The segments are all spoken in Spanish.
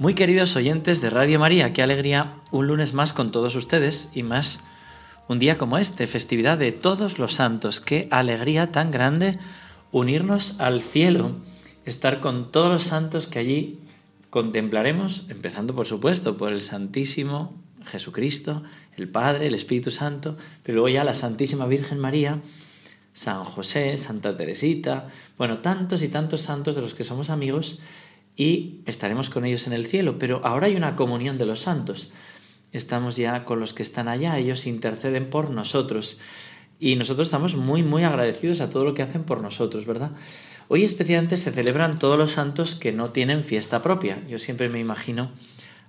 Muy queridos oyentes de Radio María, qué alegría un lunes más con todos ustedes y más un día como este, festividad de todos los santos. Qué alegría tan grande unirnos al cielo, estar con todos los santos que allí contemplaremos, empezando por supuesto por el Santísimo Jesucristo, el Padre, el Espíritu Santo, pero luego ya la Santísima Virgen María, San José, Santa Teresita, bueno, tantos y tantos santos de los que somos amigos y estaremos con ellos en el cielo. Pero ahora hay una comunión de los santos. Estamos ya con los que están allá, ellos interceden por nosotros. Y nosotros estamos muy, muy agradecidos a todo lo que hacen por nosotros, ¿verdad? Hoy especialmente se celebran todos los santos que no tienen fiesta propia. Yo siempre me imagino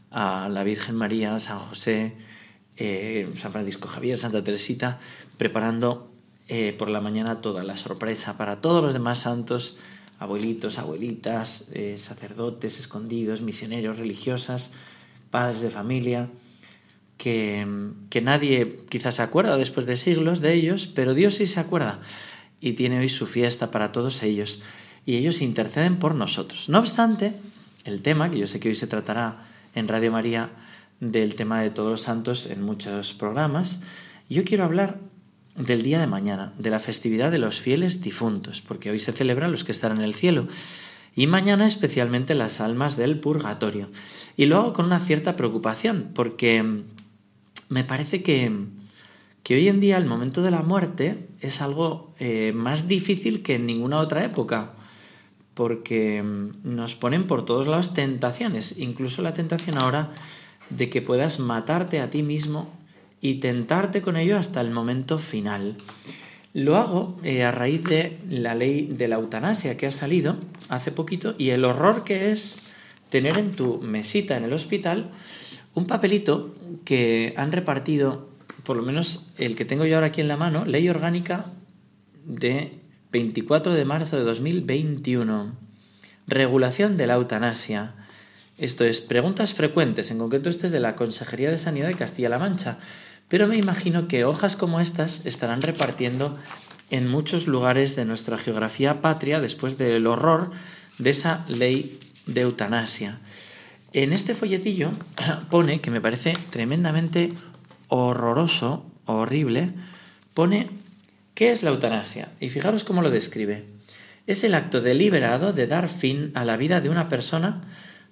a la Virgen María, San José, eh, San Francisco Javier, Santa Teresita, preparando eh, por la mañana toda la sorpresa para todos los demás santos abuelitos, abuelitas, eh, sacerdotes escondidos, misioneros, religiosas, padres de familia, que, que, nadie quizás se acuerda después de siglos de ellos, pero Dios sí se acuerda y tiene hoy su fiesta para todos ellos y ellos interceden por nosotros. No obstante, el tema, que yo sé que hoy se tratará en Radio María del tema de todos los santos en muchos programas, yo quiero hablar del día de mañana, de la festividad de los fieles difuntos, porque hoy se celebran los que están en el cielo, y mañana especialmente las almas del purgatorio. Y lo hago con una cierta preocupación, porque me parece que, que hoy en día el momento de la muerte es algo eh, más difícil que en ninguna otra época, porque nos ponen por todos lados tentaciones, incluso la tentación ahora de que puedas matarte a ti mismo y tentarte con ello hasta el momento final. Lo hago eh, a raíz de la ley de la eutanasia que ha salido hace poquito y el horror que es tener en tu mesita en el hospital un papelito que han repartido, por lo menos el que tengo yo ahora aquí en la mano, ley orgánica de 24 de marzo de 2021, regulación de la eutanasia. Esto es preguntas frecuentes, en concreto este es de la Consejería de Sanidad de Castilla-La Mancha. Pero me imagino que hojas como estas estarán repartiendo en muchos lugares de nuestra geografía patria después del horror de esa ley de eutanasia. En este folletillo pone, que me parece tremendamente horroroso, horrible, pone ¿qué es la eutanasia? Y fijaros cómo lo describe. Es el acto deliberado de dar fin a la vida de una persona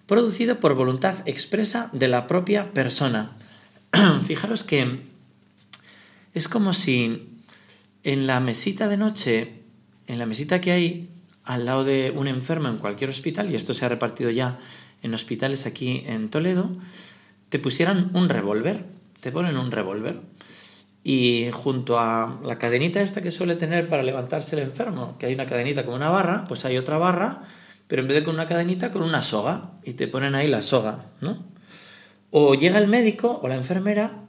producido por voluntad expresa de la propia persona. Fijaros que es como si en la mesita de noche, en la mesita que hay al lado de un enfermo en cualquier hospital, y esto se ha repartido ya en hospitales aquí en Toledo, te pusieran un revólver, te ponen un revólver, y junto a la cadenita esta que suele tener para levantarse el enfermo, que hay una cadenita como una barra, pues hay otra barra, pero en vez de con una cadenita, con una soga, y te ponen ahí la soga, ¿no? O llega el médico o la enfermera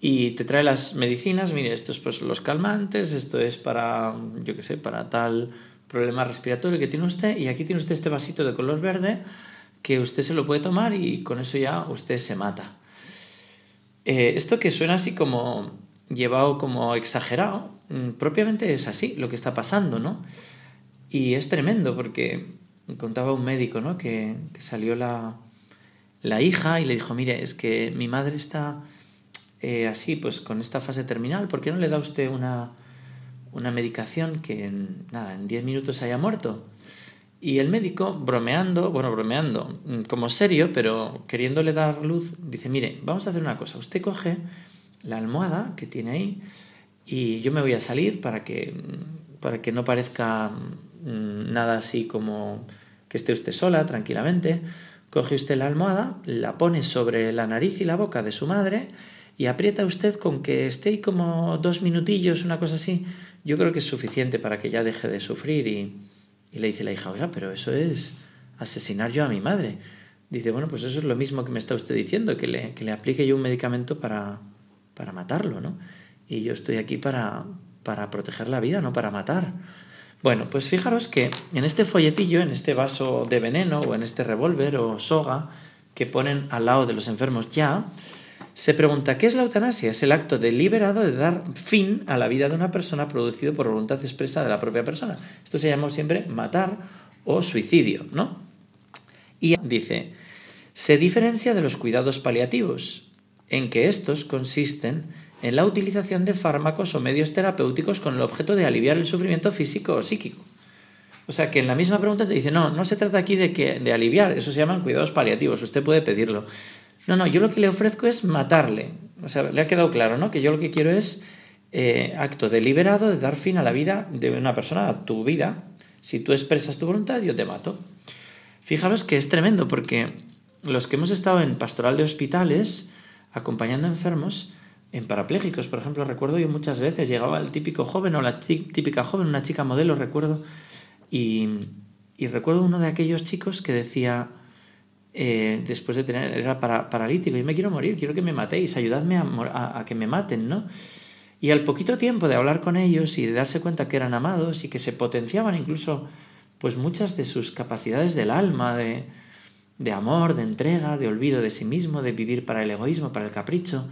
y te trae las medicinas, mire, esto es pues los calmantes, esto es para, yo qué sé, para tal problema respiratorio que tiene usted y aquí tiene usted este vasito de color verde que usted se lo puede tomar y con eso ya usted se mata. Eh, esto que suena así como llevado como exagerado, mm, propiamente es así lo que está pasando, ¿no? Y es tremendo porque contaba un médico, ¿no? que salió la, la hija y le dijo, mire, es que mi madre está eh, así, pues con esta fase terminal, ¿por qué no le da usted una, una medicación que en, nada, en 10 minutos haya muerto? Y el médico, bromeando, bueno, bromeando, mm, como serio, pero queriéndole dar luz, dice, mire, vamos a hacer una cosa, usted coge la almohada que tiene ahí y yo me voy a salir para que, para que no parezca nada así como que esté usted sola, tranquilamente. Coge usted la almohada, la pone sobre la nariz y la boca de su madre y aprieta usted con que esté como dos minutillos, una cosa así. Yo creo que es suficiente para que ya deje de sufrir y, le dice la hija, oiga, pero eso es asesinar yo a mi madre. Dice, bueno, pues eso es lo mismo que me está usted diciendo, que le, que le aplique yo un medicamento para, para matarlo, ¿no? Y yo estoy aquí para, para proteger la vida, no para matar. Bueno, pues fijaros que en este folletillo, en este vaso de veneno o en este revólver o soga que ponen al lado de los enfermos ya, se pregunta, ¿qué es la eutanasia? Es el acto deliberado de dar fin a la vida de una persona producido por voluntad expresa de la propia persona. Esto se llama siempre matar o suicidio, ¿no? Y dice, se diferencia de los cuidados paliativos, en que estos consisten en la utilización de fármacos o medios terapéuticos con el objeto de aliviar el sufrimiento físico o psíquico. O sea que en la misma pregunta te dice, no, no se trata aquí de, que, de aliviar, eso se llaman cuidados paliativos, usted puede pedirlo. No, no, yo lo que le ofrezco es matarle. O sea, le ha quedado claro, ¿no? Que yo lo que quiero es eh, acto deliberado de dar fin a la vida de una persona, a tu vida. Si tú expresas tu voluntad, yo te mato. Fijaros que es tremendo porque los que hemos estado en pastoral de hospitales, acompañando enfermos, en parapléjicos, por ejemplo, recuerdo yo muchas veces llegaba el típico joven o la típica joven, una chica modelo, recuerdo, y, recuerdo uno de aquellos chicos que decía, eh, después de tener, era paralítico, yo me quiero morir, quiero que me matéis, ayudadme a, a, que me maten, ¿no? Y al poquito tiempo de hablar con ellos y de darse cuenta que eran amados y que se potenciaban incluso pues muchas de sus capacidades del alma, de, de amor, de entrega, de olvido de sí mismo, de vivir para el egoísmo, para el capricho,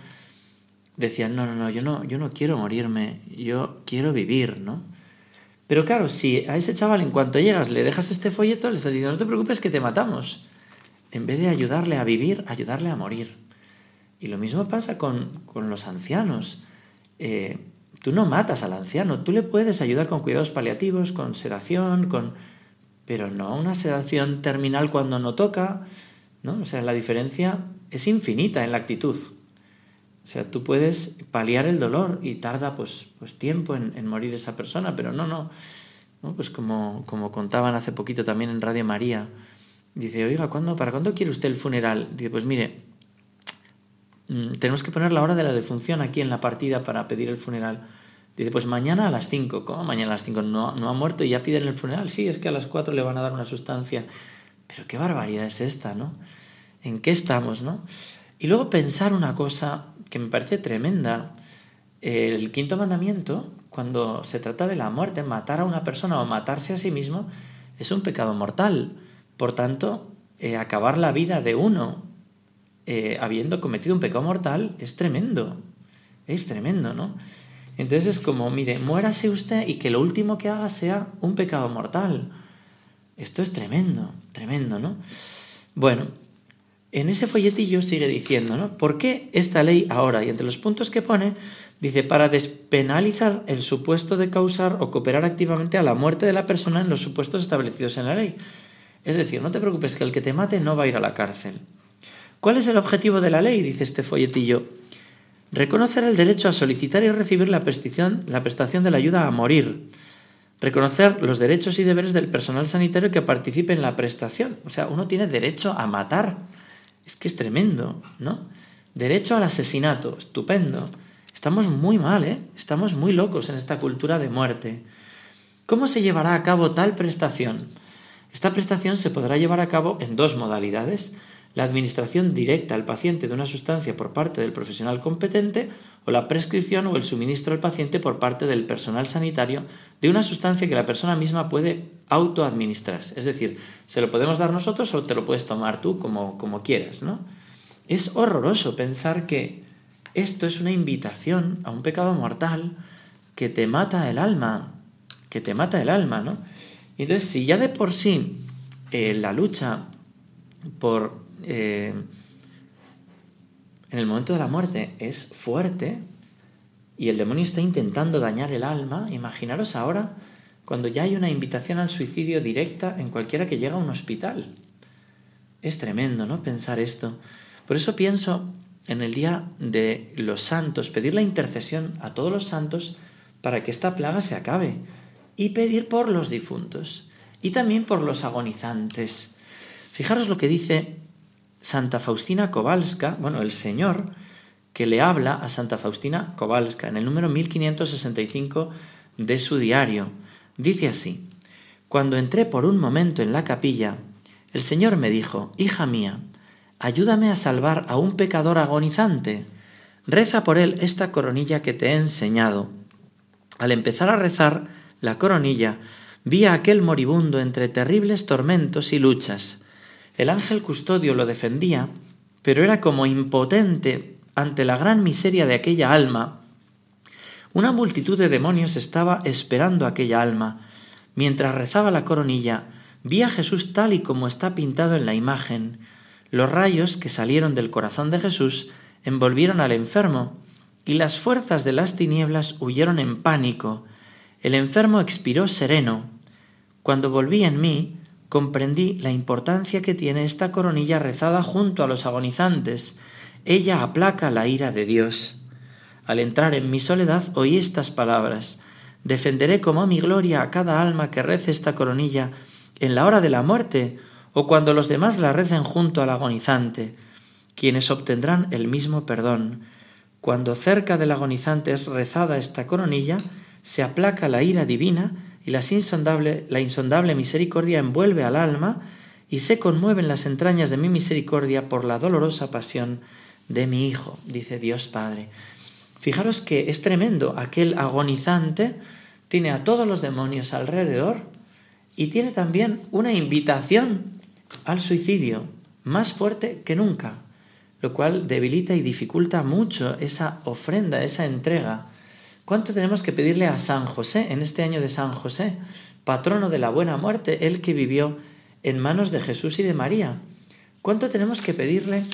decían, no, no, no, yo no, yo no quiero morirme, yo quiero vivir, ¿no? Pero claro, si a ese chaval en cuanto llegas le dejas este folleto, le estás diciendo, no te preocupes que te matamos. En vez de ayudarle a vivir, ayudarle a morir. Y lo mismo pasa con, con los ancianos. Eh, tú no matas al anciano, tú le puedes ayudar con cuidados paliativos, con sedación, con... pero no una sedación terminal cuando no toca, ¿no? O sea, la diferencia es infinita en la actitud. O sea, tú puedes paliar el dolor y tarda pues, pues tiempo en, morir esa persona, pero no, no. ¿no? Pues como, como contaban hace poquito también en Radio María, dice, oiga, ¿cuándo, ¿para cuándo quiere usted el funeral? Dice, pues mire, mm, tenemos que poner la hora de la defunción aquí en la partida para pedir el funeral. Dice, pues mañana a las 5. ¿Cómo mañana a las 5? ¿No, ¿No ha muerto y ya piden el funeral? Sí, es que a las 4 le van a dar una sustancia. Pero qué barbaridad es esta, ¿no? ¿En qué estamos, no? Y luego pensar una cosa que me parece tremenda. El quinto mandamiento, cuando se trata de la muerte, matar a una persona o matarse a sí mismo, es un pecado mortal. Por tanto, eh, acabar la vida de uno eh, habiendo cometido un pecado mortal es tremendo. Es tremendo, ¿no? Entonces es como, mire, muérase usted y que lo último que haga sea un pecado mortal. Esto es tremendo, tremendo, ¿no? Bueno, en ese folletillo sigue diciendo, ¿no? ¿Por qué esta ley ahora? Y entre los puntos que pone, dice, para despenalizar el supuesto de causar o cooperar activamente a la muerte de la persona en los supuestos establecidos en la ley. Es decir, no te preocupes que el que te mate no va a ir a la cárcel. ¿Cuál es el objetivo de la ley? Dice este folletillo. Reconocer el derecho a solicitar y recibir la prestación, la prestación de la ayuda a morir. Reconocer los derechos y deberes del personal sanitario que participe en la prestación. O sea, uno tiene derecho a matar es que es tremendo, ¿no? Derecho al asesinato, estupendo. Estamos muy mal, ¿eh? Estamos muy locos en esta cultura de muerte. ¿Cómo se llevará a cabo tal prestación? Esta prestación se podrá llevar a cabo en dos modalidades la administración directa al paciente de una sustancia por parte del profesional competente o la prescripción o el suministro al paciente por parte del personal sanitario de una sustancia que la persona misma puede autoadministrarse. Es decir, se lo podemos dar nosotros o te lo puedes tomar tú como, como quieras. ¿no? Es horroroso pensar que esto es una invitación a un pecado mortal que te mata el alma, que te mata el alma, ¿no? Entonces, si ya de por sí eh, la lucha por eh, en el momento de la muerte es fuerte y el demonio está intentando dañar el alma, imaginaros ahora cuando ya hay una invitación al suicidio directa en cualquiera que llega a un hospital. Es tremendo, ¿no? Pensar esto. Por eso pienso en el día de los santos, pedir la intercesión a todos los santos para que esta plaga se acabe y pedir por los difuntos y también por los agonizantes. Fijaros lo que dice Santa Faustina Kowalska, bueno, el Señor que le habla a Santa Faustina Kowalska en el número 1565 de su diario. Dice así, Cuando entré por un momento en la capilla, el Señor me dijo, Hija mía, ayúdame a salvar a un pecador agonizante. Reza por él esta coronilla que te he enseñado. Al empezar a rezar la coronilla, vi a aquel moribundo entre terribles tormentos y luchas. El ángel custodio lo defendía, pero era como impotente ante la gran miseria de aquella alma. Una multitud de demonios estaba esperando aquella alma. Mientras rezaba la coronilla, vi a Jesús tal y como está pintado en la imagen. Los rayos que salieron del corazón de Jesús envolvieron al enfermo, y las fuerzas de las tinieblas huyeron en pánico. El enfermo expiró sereno. Cuando volví en mí, comprendí la importancia que tiene esta coronilla rezada junto a los agonizantes. Ella aplaca la ira de Dios. Al entrar en mi soledad oí estas palabras. Defenderé como mi gloria a cada alma que rece esta coronilla en la hora de la muerte o cuando los demás la recen junto al agonizante, quienes obtendrán el mismo perdón. Cuando cerca del agonizante es rezada esta coronilla, se aplaca la ira divina y insondable, la insondable misericordia envuelve al alma y se conmueven las entrañas de mi misericordia por la dolorosa pasión de mi Hijo, dice Dios Padre. Fijaros que es tremendo, aquel agonizante tiene a todos los demonios alrededor y tiene también una invitación al suicidio más fuerte que nunca, lo cual debilita y dificulta mucho esa ofrenda, esa entrega. ¿Cuánto tenemos que pedirle a San José en este año de San José, patrono de la buena muerte, el que vivió en manos de Jesús y de María? ¿Cuánto tenemos que pedirle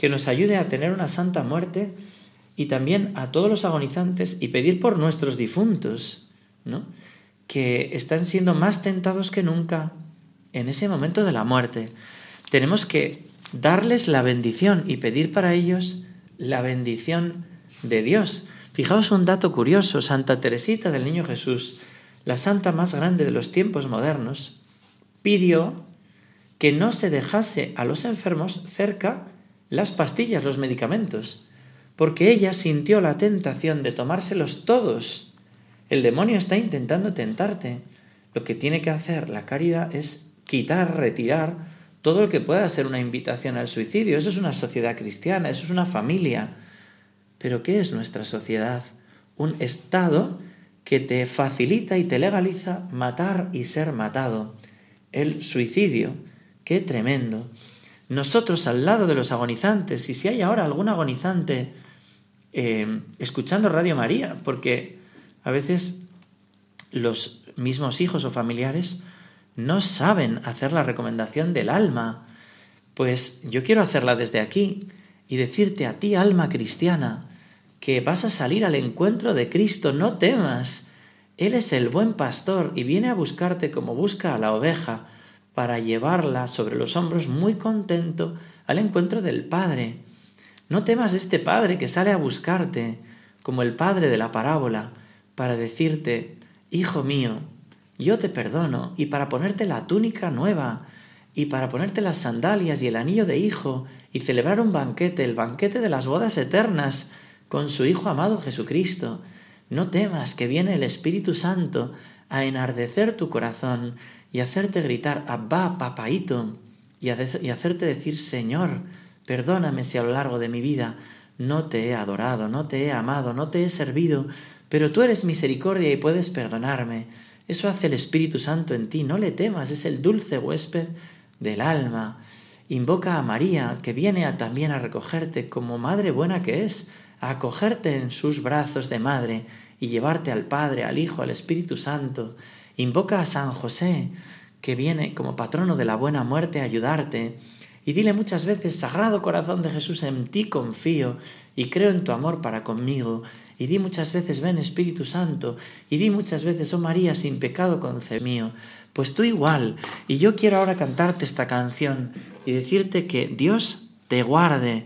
que nos ayude a tener una santa muerte y también a todos los agonizantes y pedir por nuestros difuntos, ¿no? que están siendo más tentados que nunca en ese momento de la muerte. Tenemos que darles la bendición y pedir para ellos la bendición de Dios. Fijaos un dato curioso, Santa Teresita del Niño Jesús, la santa más grande de los tiempos modernos, pidió que no se dejase a los enfermos cerca las pastillas, los medicamentos, porque ella sintió la tentación de tomárselos todos. El demonio está intentando tentarte. Lo que tiene que hacer la caridad es quitar, retirar todo lo que pueda ser una invitación al suicidio. Eso es una sociedad cristiana, eso es una familia. Pero ¿qué es nuestra sociedad? Un Estado que te facilita y te legaliza matar y ser matado. El suicidio, qué tremendo. Nosotros al lado de los agonizantes, y si hay ahora algún agonizante eh, escuchando Radio María, porque a veces los mismos hijos o familiares no saben hacer la recomendación del alma. Pues yo quiero hacerla desde aquí y decirte a ti, alma cristiana, que vas a salir al encuentro de Cristo, no temas. Él es el buen pastor y viene a buscarte como busca a la oveja para llevarla sobre los hombros muy contento al encuentro del Padre. No temas este Padre que sale a buscarte, como el Padre de la parábola, para decirte, Hijo mío, yo te perdono, y para ponerte la túnica nueva, y para ponerte las sandalias y el anillo de hijo, y celebrar un banquete, el banquete de las bodas eternas, con su Hijo amado Jesucristo. No temas que viene el Espíritu Santo a enardecer tu corazón y hacerte gritar, Abba, papaito, y, y hacerte decir, Señor, perdóname si a lo largo de mi vida no te he adorado, no te he amado, no te he servido, pero tú eres misericordia y puedes perdonarme. Eso hace el Espíritu Santo en ti, no le temas, es el dulce huésped del alma. Invoca a María, que viene también a recogerte como madre buena que es, acogerte en sus brazos de madre y llevarte al Padre, al Hijo, al Espíritu Santo. Invoca a San José, que viene como patrono de la buena muerte a ayudarte. Y dile muchas veces, Sagrado Corazón de Jesús, en ti confío y creo en tu amor para conmigo. Y di muchas veces, ven Espíritu Santo. Y di muchas veces, oh María, sin pecado mío. Pues tú igual. Y yo quiero ahora cantarte esta canción y decirte que Dios te guarde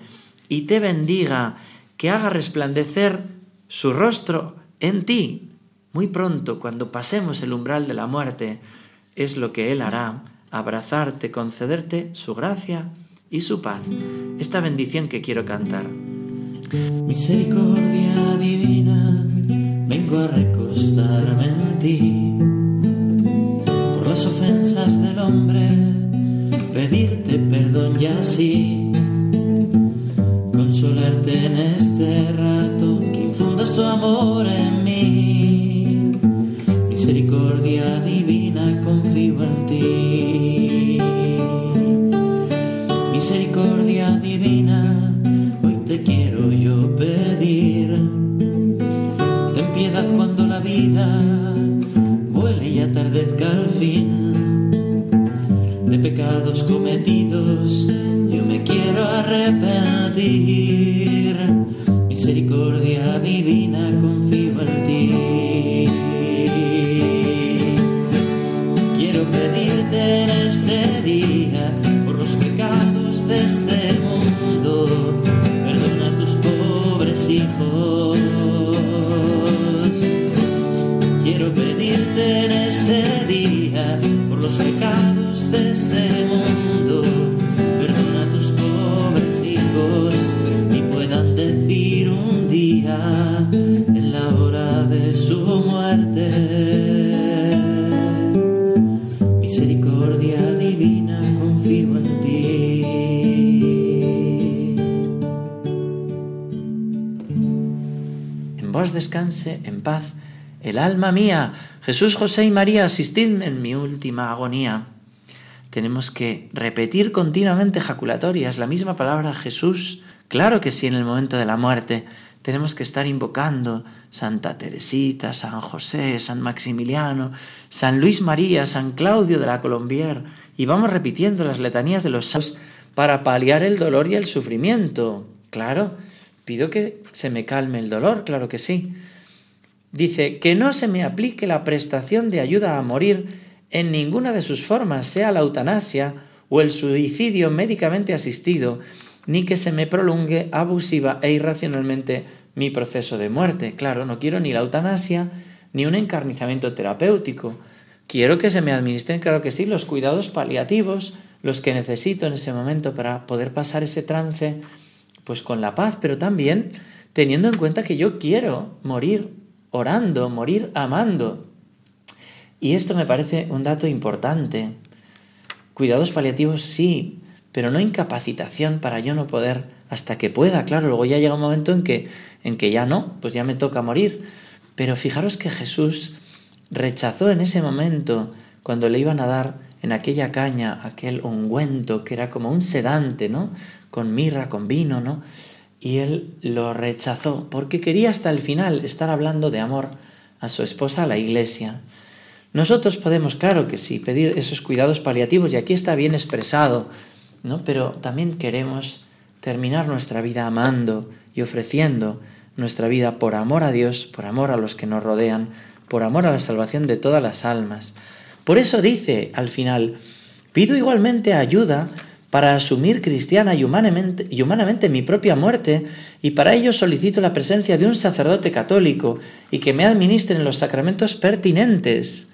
y te bendiga, que haga resplandecer su rostro en ti. Muy pronto, cuando pasemos el umbral de la muerte, es lo que Él hará abrazarte, concederte su gracia y su paz. Esta bendición que quiero cantar. Misericordia divina, vengo a recostarme en ti. Por las ofensas del hombre, pedirte perdón y así este rato que infundas tu amor en mí. Misericordia divina, confío en ti. Día por los pecados de este mundo en la hora de su muerte. Misericordia divina, confío en ti. En vos descanse en paz el alma mía. Jesús, José y María, asistidme en mi última agonía. Tenemos que repetir continuamente jaculatorias, la misma palabra Jesús, claro que sí, en el momento de la muerte tenemos que estar invocando Santa Teresita, San José, San Maximiliano, San Luis María, San Claudio de la Colombier, y vamos repitiendo las letanías de los santos para paliar el dolor y el sufrimiento. Claro, pido que se me calme el dolor, claro que sí. Dice, que no se me aplique la prestación de ayuda a morir en ninguna de sus formas, sea la eutanasia o el suicidio médicamente asistido, ni que se me prolongue abusiva e irracionalmente mi proceso de muerte. Claro, no quiero ni la eutanasia ni un encarnizamiento terapéutico. Quiero que se me administren, claro que sí, los cuidados paliativos, los que necesito en ese momento para poder pasar ese trance, pues con la paz, pero también teniendo en cuenta que yo quiero morir orando, morir amando. Y esto me parece un dato importante. Cuidados paliativos sí, pero no incapacitación para yo no poder hasta que pueda. Claro, luego ya llega un momento en que, en que ya no, pues ya me toca morir. Pero fijaros que Jesús rechazó en ese momento, cuando le iban a dar en aquella caña aquel ungüento que era como un sedante, ¿no? Con mirra, con vino, ¿no? Y él lo rechazó porque quería hasta el final estar hablando de amor a su esposa, a la iglesia. Nosotros podemos, claro que sí, pedir esos cuidados paliativos y aquí está bien expresado ¿no? Pero también queremos terminar nuestra vida amando y ofreciendo nuestra vida por amor a Dios, por amor a los que nos rodean, por amor a la salvación de todas las almas. Por eso dice al final, pido igualmente ayuda para asumir cristiana y humanamente, mi propia muerte, y para ello solicito la presencia de un sacerdote católico y que me administren los sacramentos pertinentes.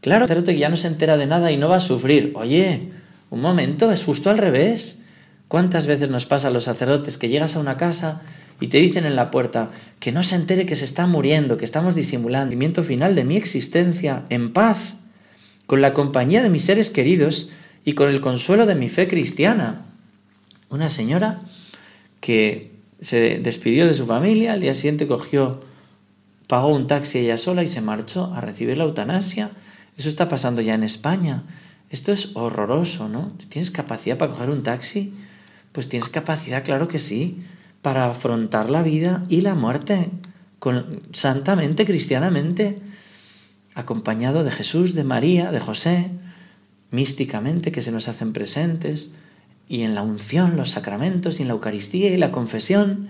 Claro, sacerdote que ya no se entera de nada y no va a sufrir. Oye, un momento, es justo al revés. ¿Cuántas veces nos pasa a los sacerdotes que llegas a una casa y te dicen en la puerta que no se entere que se está muriendo, que estamos disimulando el final de mi existencia en paz, con la compañía de mis seres queridos y con el consuelo de mi fe cristiana? Una señora que se despidió de su familia, al día siguiente cogió, pagó un taxi ella sola y se marchó a recibir la eutanasia. Eso está pasando ya en España. Esto es horroroso, ¿no? ¿Tienes capacidad para coger un taxi? Pues tienes capacidad, claro que sí, para afrontar la vida y la muerte con, santamente, cristianamente, acompañado de Jesús, de María, de José, místicamente que se nos hacen presentes, y en la unción, los sacramentos, y en la Eucaristía y la confesión.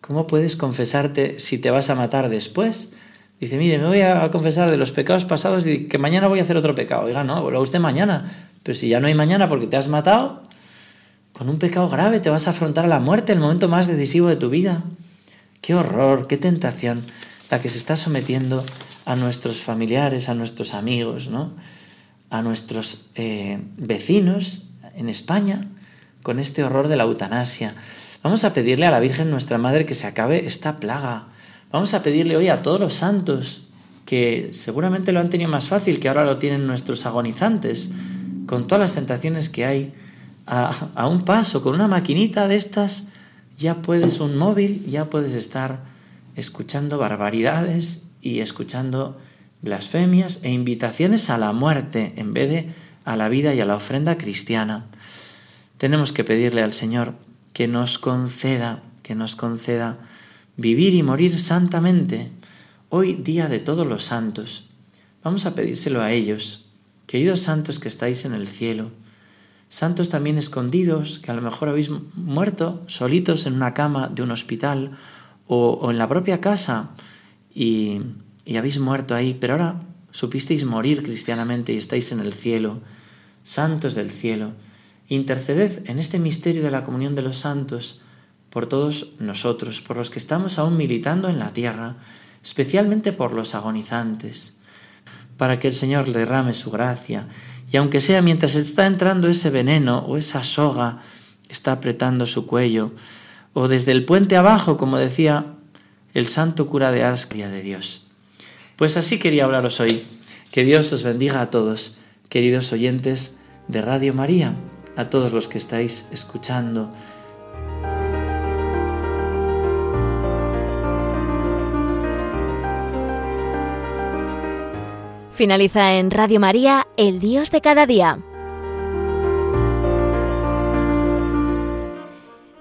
¿Cómo puedes confesarte si te vas a matar después? Dice, mire, me voy a confesar de los pecados pasados y que mañana voy a hacer otro pecado. Oiga, no, lo usted mañana. Pero si ya no hay mañana porque te has matado, con un pecado grave te vas a afrontar a la muerte, el momento más decisivo de tu vida. Qué horror, qué tentación la que se está sometiendo a nuestros familiares, a nuestros amigos, ¿no? A nuestros eh, vecinos en España con este horror de la eutanasia. Vamos a pedirle a la Virgen nuestra Madre que se acabe esta plaga Vamos a pedirle hoy a todos los santos, que seguramente lo han tenido más fácil que ahora lo tienen nuestros agonizantes, con todas las tentaciones que hay, a, un paso, con una maquinita de estas, ya puedes un móvil, ya puedes estar escuchando barbaridades y escuchando blasfemias e invitaciones a la muerte en vez de a la vida y a la ofrenda cristiana. Tenemos que pedirle al Señor que nos conceda, que nos conceda vivir y morir santamente. Hoy día de todos los santos. Vamos a pedírselo a ellos. Queridos santos que estáis en el cielo, santos también escondidos, que a lo mejor habéis muerto solitos en una cama de un hospital o, en la propia casa y, y habéis muerto ahí, pero ahora supisteis morir cristianamente y estáis en el cielo, santos del cielo. Interceded en este misterio de la comunión de los santos por todos nosotros, por los que estamos aún militando en la tierra, especialmente por los agonizantes, para que el Señor derrame su gracia, y aunque sea mientras está entrando ese veneno o esa soga está apretando su cuello, o desde el puente abajo, como decía el santo cura de Ars, de Dios. Pues así quería hablaros hoy. Que Dios os bendiga a todos, queridos oyentes de Radio María, a todos los que estáis escuchando Finaliza en Radio María, El Dios de cada día.